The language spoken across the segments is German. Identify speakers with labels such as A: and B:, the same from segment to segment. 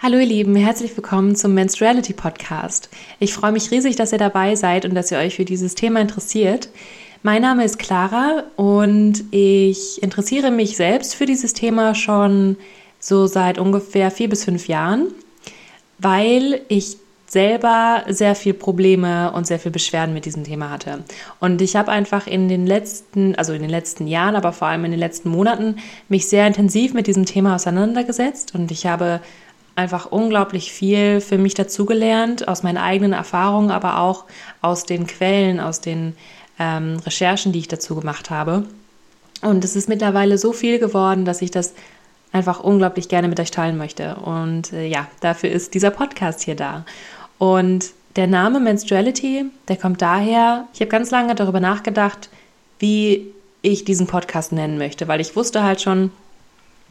A: Hallo ihr Lieben, herzlich willkommen zum Menstruality Podcast. Ich freue mich riesig, dass ihr dabei seid und dass ihr euch für dieses Thema interessiert. Mein Name ist Clara und ich interessiere mich selbst für dieses Thema schon so seit ungefähr vier bis fünf Jahren, weil ich selber sehr viel Probleme und sehr viel Beschwerden mit diesem Thema hatte. Und ich habe einfach in den letzten, also in den letzten Jahren, aber vor allem in den letzten Monaten mich sehr intensiv mit diesem Thema auseinandergesetzt und ich habe einfach unglaublich viel für mich dazugelernt, aus meinen eigenen Erfahrungen, aber auch aus den Quellen, aus den ähm, Recherchen, die ich dazu gemacht habe. Und es ist mittlerweile so viel geworden, dass ich das einfach unglaublich gerne mit euch teilen möchte. Und äh, ja, dafür ist dieser Podcast hier da. Und der Name Menstruality, der kommt daher, ich habe ganz lange darüber nachgedacht, wie ich diesen Podcast nennen möchte, weil ich wusste halt schon,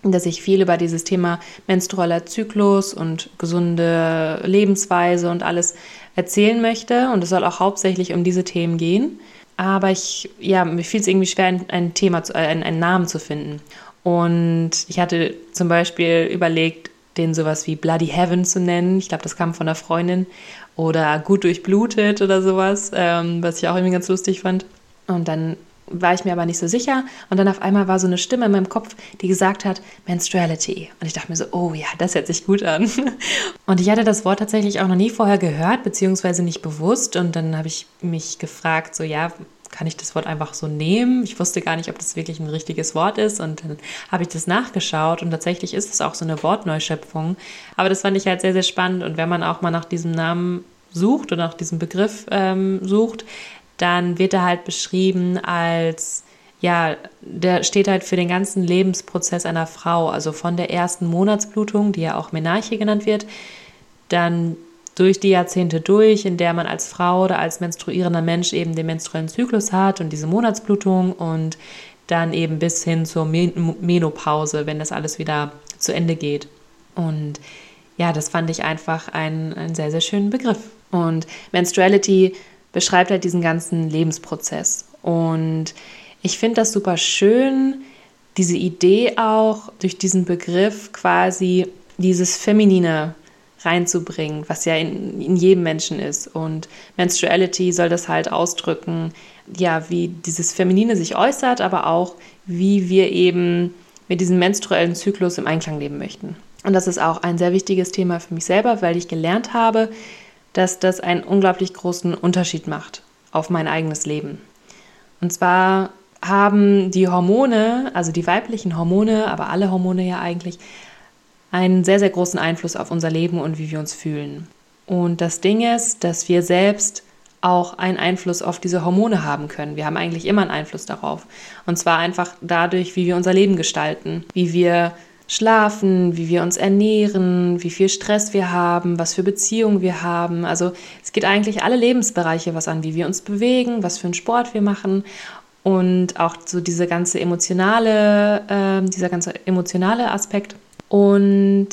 A: dass ich viel über dieses Thema menstrueller Zyklus und gesunde Lebensweise und alles erzählen möchte. Und es soll auch hauptsächlich um diese Themen gehen. Aber ich, ja, mir fiel es irgendwie schwer, ein, Thema, zu, äh, einen, einen Namen zu finden. Und ich hatte zum Beispiel überlegt, den sowas wie Bloody Heaven zu nennen. Ich glaube, das kam von einer Freundin. Oder gut durchblutet oder sowas, ähm, was ich auch irgendwie ganz lustig fand. Und dann war ich mir aber nicht so sicher. Und dann auf einmal war so eine Stimme in meinem Kopf, die gesagt hat, Menstruality. Und ich dachte mir so, oh ja, das hört sich gut an. Und ich hatte das Wort tatsächlich auch noch nie vorher gehört, beziehungsweise nicht bewusst. Und dann habe ich mich gefragt, so ja, kann ich das Wort einfach so nehmen? Ich wusste gar nicht, ob das wirklich ein richtiges Wort ist. Und dann habe ich das nachgeschaut und tatsächlich ist es auch so eine Wortneuschöpfung. Aber das fand ich halt sehr, sehr spannend. Und wenn man auch mal nach diesem Namen sucht oder nach diesem Begriff ähm, sucht, dann wird er halt beschrieben als, ja, der steht halt für den ganzen Lebensprozess einer Frau, also von der ersten Monatsblutung, die ja auch Menarche genannt wird, dann durch die Jahrzehnte durch, in der man als Frau oder als menstruierender Mensch eben den menstruellen Zyklus hat und diese Monatsblutung und dann eben bis hin zur Menopause, wenn das alles wieder zu Ende geht. Und ja, das fand ich einfach einen, einen sehr, sehr schönen Begriff. Und Menstruality beschreibt halt diesen ganzen Lebensprozess. Und ich finde das super schön, diese Idee auch durch diesen Begriff quasi dieses Feminine reinzubringen, was ja in, in jedem Menschen ist. Und Menstruality soll das halt ausdrücken, ja, wie dieses Feminine sich äußert, aber auch, wie wir eben mit diesem menstruellen Zyklus im Einklang leben möchten. Und das ist auch ein sehr wichtiges Thema für mich selber, weil ich gelernt habe, dass das einen unglaublich großen Unterschied macht auf mein eigenes Leben. Und zwar haben die Hormone, also die weiblichen Hormone, aber alle Hormone ja eigentlich, einen sehr, sehr großen Einfluss auf unser Leben und wie wir uns fühlen. Und das Ding ist, dass wir selbst auch einen Einfluss auf diese Hormone haben können. Wir haben eigentlich immer einen Einfluss darauf. Und zwar einfach dadurch, wie wir unser Leben gestalten, wie wir schlafen, wie wir uns ernähren, wie viel Stress wir haben, was für Beziehungen wir haben. Also es geht eigentlich alle Lebensbereiche was an, wie wir uns bewegen, was für einen Sport wir machen und auch so diese ganze emotionale, äh, dieser ganze emotionale Aspekt. Und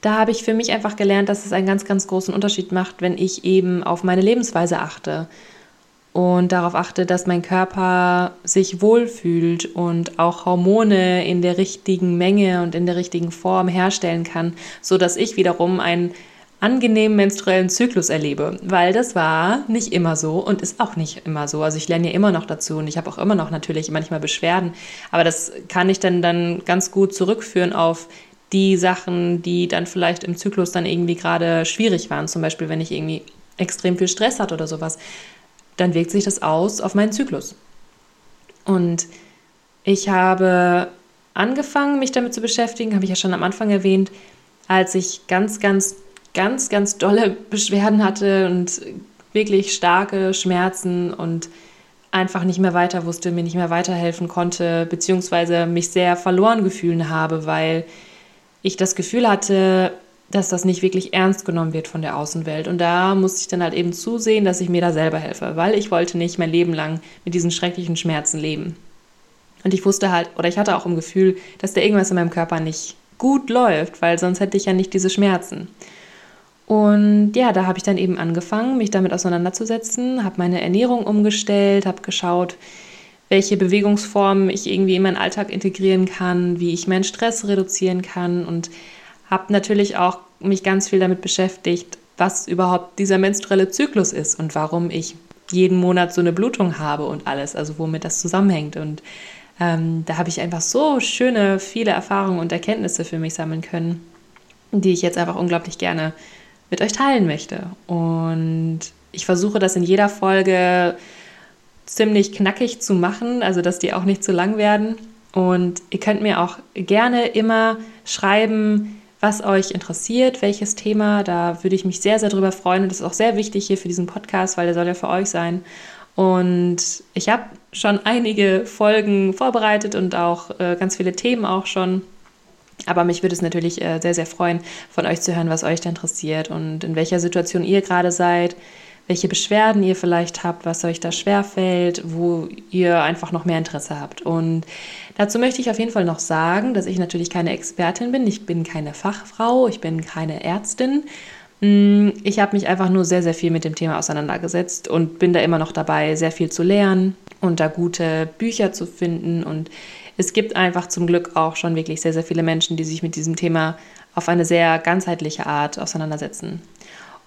A: da habe ich für mich einfach gelernt, dass es einen ganz, ganz großen Unterschied macht, wenn ich eben auf meine Lebensweise achte und darauf achte, dass mein Körper sich wohlfühlt und auch Hormone in der richtigen Menge und in der richtigen Form herstellen kann, so dass ich wiederum einen angenehmen menstruellen Zyklus erlebe, weil das war nicht immer so und ist auch nicht immer so. Also ich lerne ja immer noch dazu und ich habe auch immer noch natürlich manchmal Beschwerden, aber das kann ich dann dann ganz gut zurückführen auf die Sachen, die dann vielleicht im Zyklus dann irgendwie gerade schwierig waren, zum Beispiel wenn ich irgendwie extrem viel Stress hatte oder sowas dann wirkt sich das aus auf meinen Zyklus. Und ich habe angefangen, mich damit zu beschäftigen, habe ich ja schon am Anfang erwähnt, als ich ganz, ganz, ganz, ganz dolle Beschwerden hatte und wirklich starke Schmerzen und einfach nicht mehr weiter wusste, mir nicht mehr weiterhelfen konnte, beziehungsweise mich sehr verloren gefühlt habe, weil ich das Gefühl hatte, dass das nicht wirklich ernst genommen wird von der Außenwelt. Und da musste ich dann halt eben zusehen, dass ich mir da selber helfe, weil ich wollte nicht mein Leben lang mit diesen schrecklichen Schmerzen leben. Und ich wusste halt, oder ich hatte auch im Gefühl, dass da irgendwas in meinem Körper nicht gut läuft, weil sonst hätte ich ja nicht diese Schmerzen. Und ja, da habe ich dann eben angefangen, mich damit auseinanderzusetzen, habe meine Ernährung umgestellt, habe geschaut, welche Bewegungsformen ich irgendwie in meinen Alltag integrieren kann, wie ich meinen Stress reduzieren kann und habe natürlich auch mich ganz viel damit beschäftigt, was überhaupt dieser menstruelle Zyklus ist und warum ich jeden Monat so eine Blutung habe und alles, also womit das zusammenhängt. Und ähm, da habe ich einfach so schöne, viele Erfahrungen und Erkenntnisse für mich sammeln können, die ich jetzt einfach unglaublich gerne mit euch teilen möchte. Und ich versuche das in jeder Folge ziemlich knackig zu machen, also dass die auch nicht zu lang werden. Und ihr könnt mir auch gerne immer schreiben, was euch interessiert, welches Thema. Da würde ich mich sehr, sehr drüber freuen. Und das ist auch sehr wichtig hier für diesen Podcast, weil der soll ja für euch sein. Und ich habe schon einige Folgen vorbereitet und auch äh, ganz viele Themen auch schon. Aber mich würde es natürlich äh, sehr, sehr freuen, von euch zu hören, was euch da interessiert und in welcher Situation ihr gerade seid, welche Beschwerden ihr vielleicht habt, was euch da schwerfällt, wo ihr einfach noch mehr Interesse habt. Und dazu möchte ich auf jeden Fall noch sagen, dass ich natürlich keine Expertin bin, ich bin keine Fachfrau, ich bin keine Ärztin. Mm, ich habe mich einfach nur sehr, sehr viel mit dem Thema auseinandergesetzt und bin da immer noch dabei, sehr viel zu lernen und da gute Bücher zu finden. Und es gibt einfach zum Glück auch schon wirklich sehr, sehr viele Menschen, die sich mit diesem Thema auf eine sehr ganzheitliche Art auseinandersetzen.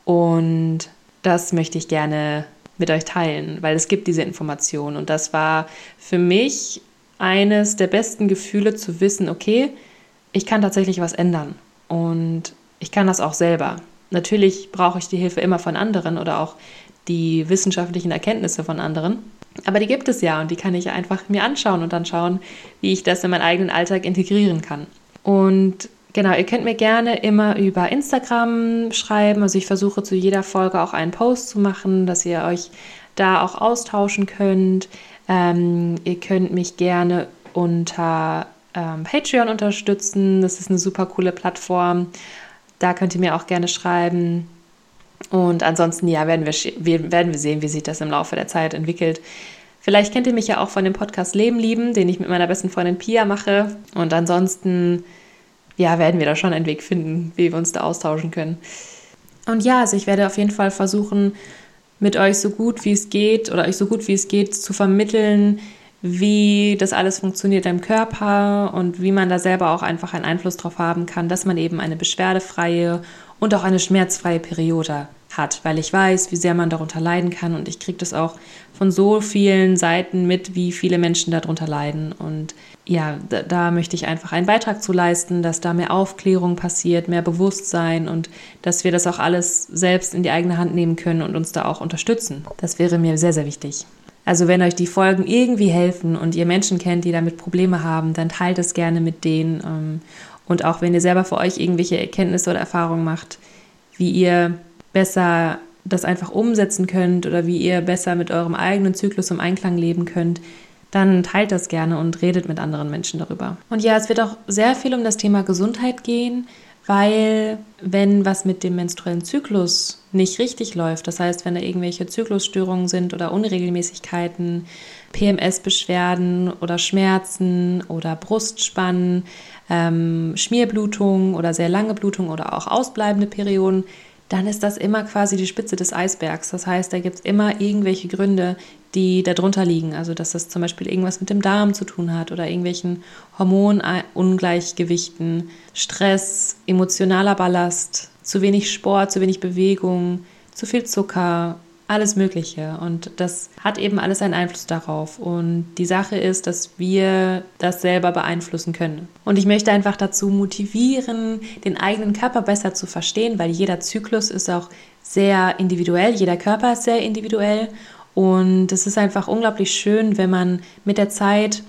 A: Und das möchte ich gerne mit euch teilen, weil es gibt diese Information. Und das war für mich eines der besten Gefühle zu wissen, okay, ich kann tatsächlich was ändern. Und ich kann das auch selber. Natürlich brauche ich die Hilfe immer von anderen oder auch die wissenschaftlichen Erkenntnisse von anderen. Aber die gibt es ja und die kann ich einfach mir anschauen und dann schauen, wie ich das in meinen eigenen Alltag integrieren kann. Und Genau, ihr könnt mir gerne immer über Instagram schreiben. Also ich versuche zu jeder Folge auch einen Post zu machen, dass ihr euch da auch austauschen könnt. Ähm, ihr könnt mich gerne unter ähm, Patreon unterstützen. Das ist eine super coole Plattform. Da könnt ihr mir auch gerne schreiben. Und ansonsten, ja, werden wir, werden wir sehen, wie sich das im Laufe der Zeit entwickelt. Vielleicht kennt ihr mich ja auch von dem Podcast Leben lieben, den ich mit meiner besten Freundin Pia mache. Und ansonsten ja, werden wir da schon einen Weg finden, wie wir uns da austauschen können. Und ja, also ich werde auf jeden Fall versuchen, mit euch so gut wie es geht oder euch so gut wie es geht zu vermitteln, wie das alles funktioniert im Körper und wie man da selber auch einfach einen Einfluss drauf haben kann, dass man eben eine beschwerdefreie und auch eine schmerzfreie Periode hat, weil ich weiß, wie sehr man darunter leiden kann und ich kriege das auch von so vielen Seiten mit, wie viele Menschen darunter leiden. Und ja, da, da, möchte ich einfach einen Beitrag zu leisten, dass da mehr Aufklärung passiert, mehr Bewusstsein und dass wir das auch alles selbst in die eigene Hand nehmen können und uns da auch unterstützen. Das wäre mir sehr, sehr wichtig. Also wenn euch die Folgen irgendwie helfen und ihr Menschen kennt, die damit Probleme haben, dann teilt es gerne mit denen. Ähm, und auch wenn ihr selber für euch irgendwelche Erkenntnisse oder Erfahrungen macht, wie ihr besser das einfach umsetzen könnt oder wie ihr besser mit eurem eigenen Zyklus im Einklang leben könnt, dann teilt das gerne und redet mit anderen Menschen darüber. Und ja, es wird auch sehr viel um das Thema Gesundheit gehen, weil wenn was mit dem menstruellen Zyklus nicht richtig läuft, das heißt, wenn da irgendwelche Zyklusstörungen sind oder Unregelmäßigkeiten, PMS-Beschwerden oder Schmerzen oder Brustspannen, ähm, Schmierblutung oder sehr lange Blutung oder auch ausbleibende Perioden, dann ist das immer quasi die Spitze des Eisbergs. Das heißt, da gibt es immer irgendwelche Gründe, die darunter liegen. Also, dass das zum Beispiel irgendwas mit dem Darm zu tun hat oder irgendwelchen Hormonungleichgewichten, Stress, emotionaler Ballast, zu wenig Sport, zu wenig Bewegung, zu viel Zucker, alles Mögliche. Und das hat eben alles einen Einfluss darauf. Und die Sache ist, dass wir das selber beeinflussen können. Und ich möchte einfach dazu motivieren, den eigenen Körper besser zu verstehen, weil jeder Zyklus ist auch sehr individuell, jeder Körper ist sehr individuell. Und es ist einfach unglaublich schön, wenn man mit der Zeit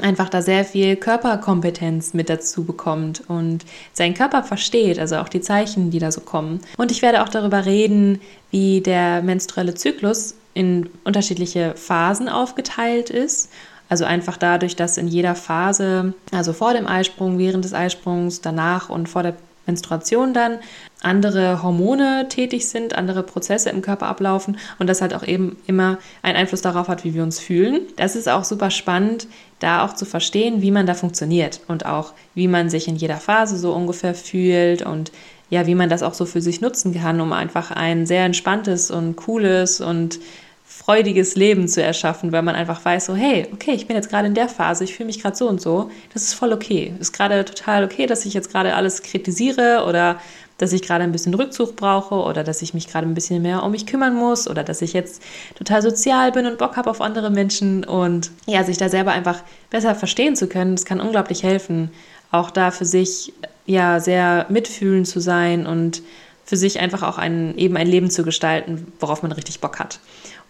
A: einfach da sehr viel Körperkompetenz mit dazu bekommt und seinen Körper versteht, also auch die Zeichen, die da so kommen. Und ich werde auch darüber reden, wie der menstruelle Zyklus in unterschiedliche Phasen aufgeteilt ist. Also einfach dadurch, dass in jeder Phase, also vor dem Eisprung, während des Eisprungs, danach und vor der Menstruation dann andere Hormone tätig sind, andere Prozesse im Körper ablaufen und das halt auch eben immer einen Einfluss darauf hat, wie wir uns fühlen. Das ist auch super spannend, da auch zu verstehen, wie man da funktioniert und auch wie man sich in jeder Phase so ungefähr fühlt und ja, wie man das auch so für sich nutzen kann, um einfach ein sehr entspanntes und cooles und freudiges Leben zu erschaffen, weil man einfach weiß, so, hey, okay, ich bin jetzt gerade in der Phase, ich fühle mich gerade so und so, das ist voll okay. Ist gerade total okay, dass ich jetzt gerade alles kritisiere oder dass ich gerade ein bisschen Rückzug brauche oder dass ich mich gerade ein bisschen mehr um mich kümmern muss oder dass ich jetzt total sozial bin und Bock habe auf andere Menschen und ja, sich da selber einfach besser verstehen zu können, das kann unglaublich helfen, auch da für sich ja sehr mitfühlend zu sein und für sich einfach auch ein, eben ein Leben zu gestalten, worauf man richtig Bock hat.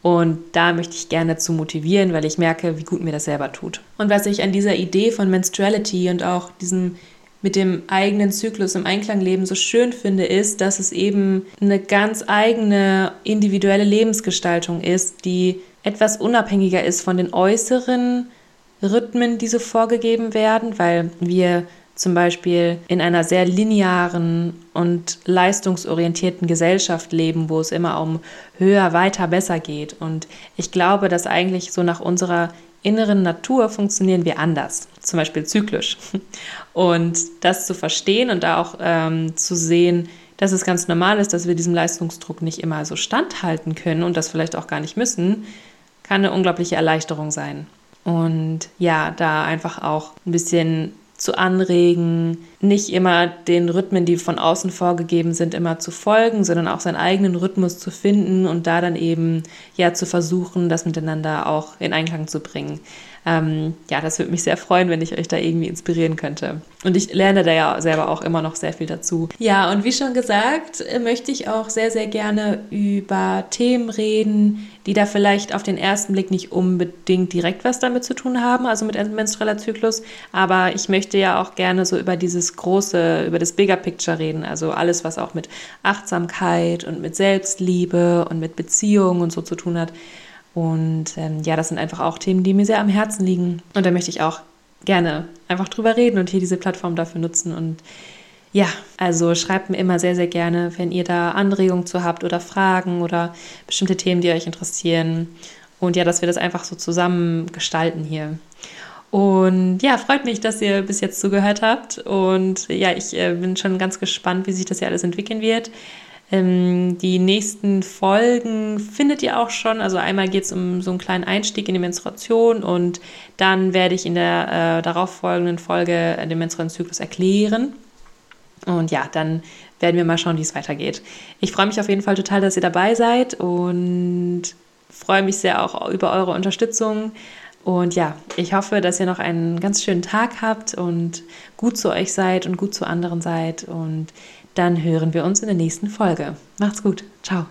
A: Und da möchte ich gerne zu motivieren, weil ich merke, wie gut mir das selber tut. Und was ich an dieser Idee von Menstruality und auch diesem mit dem eigenen Zyklus im Einklang leben so schön finde, ist, dass es eben eine ganz eigene individuelle Lebensgestaltung ist, die etwas unabhängiger ist von den äußeren Rhythmen, die so vorgegeben werden, weil wir zum Beispiel in einer sehr linearen und leistungsorientierten Gesellschaft leben, wo es immer um höher, weiter, besser geht. Und ich glaube, dass eigentlich so nach unserer inneren Natur funktionieren wir anders, zum Beispiel zyklisch. Und das zu verstehen und auch ähm, zu sehen, dass es ganz normal ist, dass wir diesem Leistungsdruck nicht immer so standhalten können und das vielleicht auch gar nicht müssen, kann eine unglaubliche Erleichterung sein. Und ja, da einfach auch ein bisschen zu anregen, nicht immer den Rhythmen, die von außen vorgegeben sind, immer zu folgen, sondern auch seinen eigenen Rhythmus zu finden und da dann eben ja zu versuchen, das miteinander auch in Einklang zu bringen ähm, ja, das würde mich sehr freuen, wenn ich euch da irgendwie inspirieren könnte. Und ich lerne da ja selber auch immer noch sehr viel dazu. Ja, und wie schon gesagt, äh, möchte ich auch sehr, sehr gerne über Themen reden, die da vielleicht auf den ersten Blick nicht unbedingt direkt was damit zu tun haben, also mit menstrueller Zyklus. Aber ich möchte ja auch gerne so über dieses große, über das Bigger Picture reden. Also alles, was auch mit Achtsamkeit und mit Selbstliebe und mit Beziehungen und so zu tun hat. Und ähm, ja, das sind einfach auch Themen, die mir sehr am Herzen liegen. Und da möchte ich auch gerne einfach drüber reden und hier diese Plattform dafür nutzen. Und ja, also schreibt mir immer sehr, sehr gerne, wenn ihr da Anregungen zu habt oder Fragen oder bestimmte Themen, die euch interessieren. Und ja, dass wir das einfach so zusammen gestalten hier. Und ja, freut mich, dass ihr bis jetzt zugehört habt. Und ja, ich äh, bin schon ganz gespannt, wie sich das hier alles entwickeln wird. Ähm, die nächsten Folgen findet ihr auch schon. Also einmal geht es um so einen kleinen Einstieg in die Menstruation und dann werde ich in der äh, darauffolgenden Folge den Menstruationszyklus erklären. Und ja, dann werden wir mal schauen, wie es weitergeht. Ich freue mich auf jeden Fall total, dass ihr dabei seid und freue mich sehr auch über eure Unterstützung. Und ja, ich hoffe, dass ihr noch einen ganz schönen Tag habt und gut zu euch seid und gut zu anderen seid. Und dann hören wir uns in der nächsten Folge. Macht's gut. Ciao.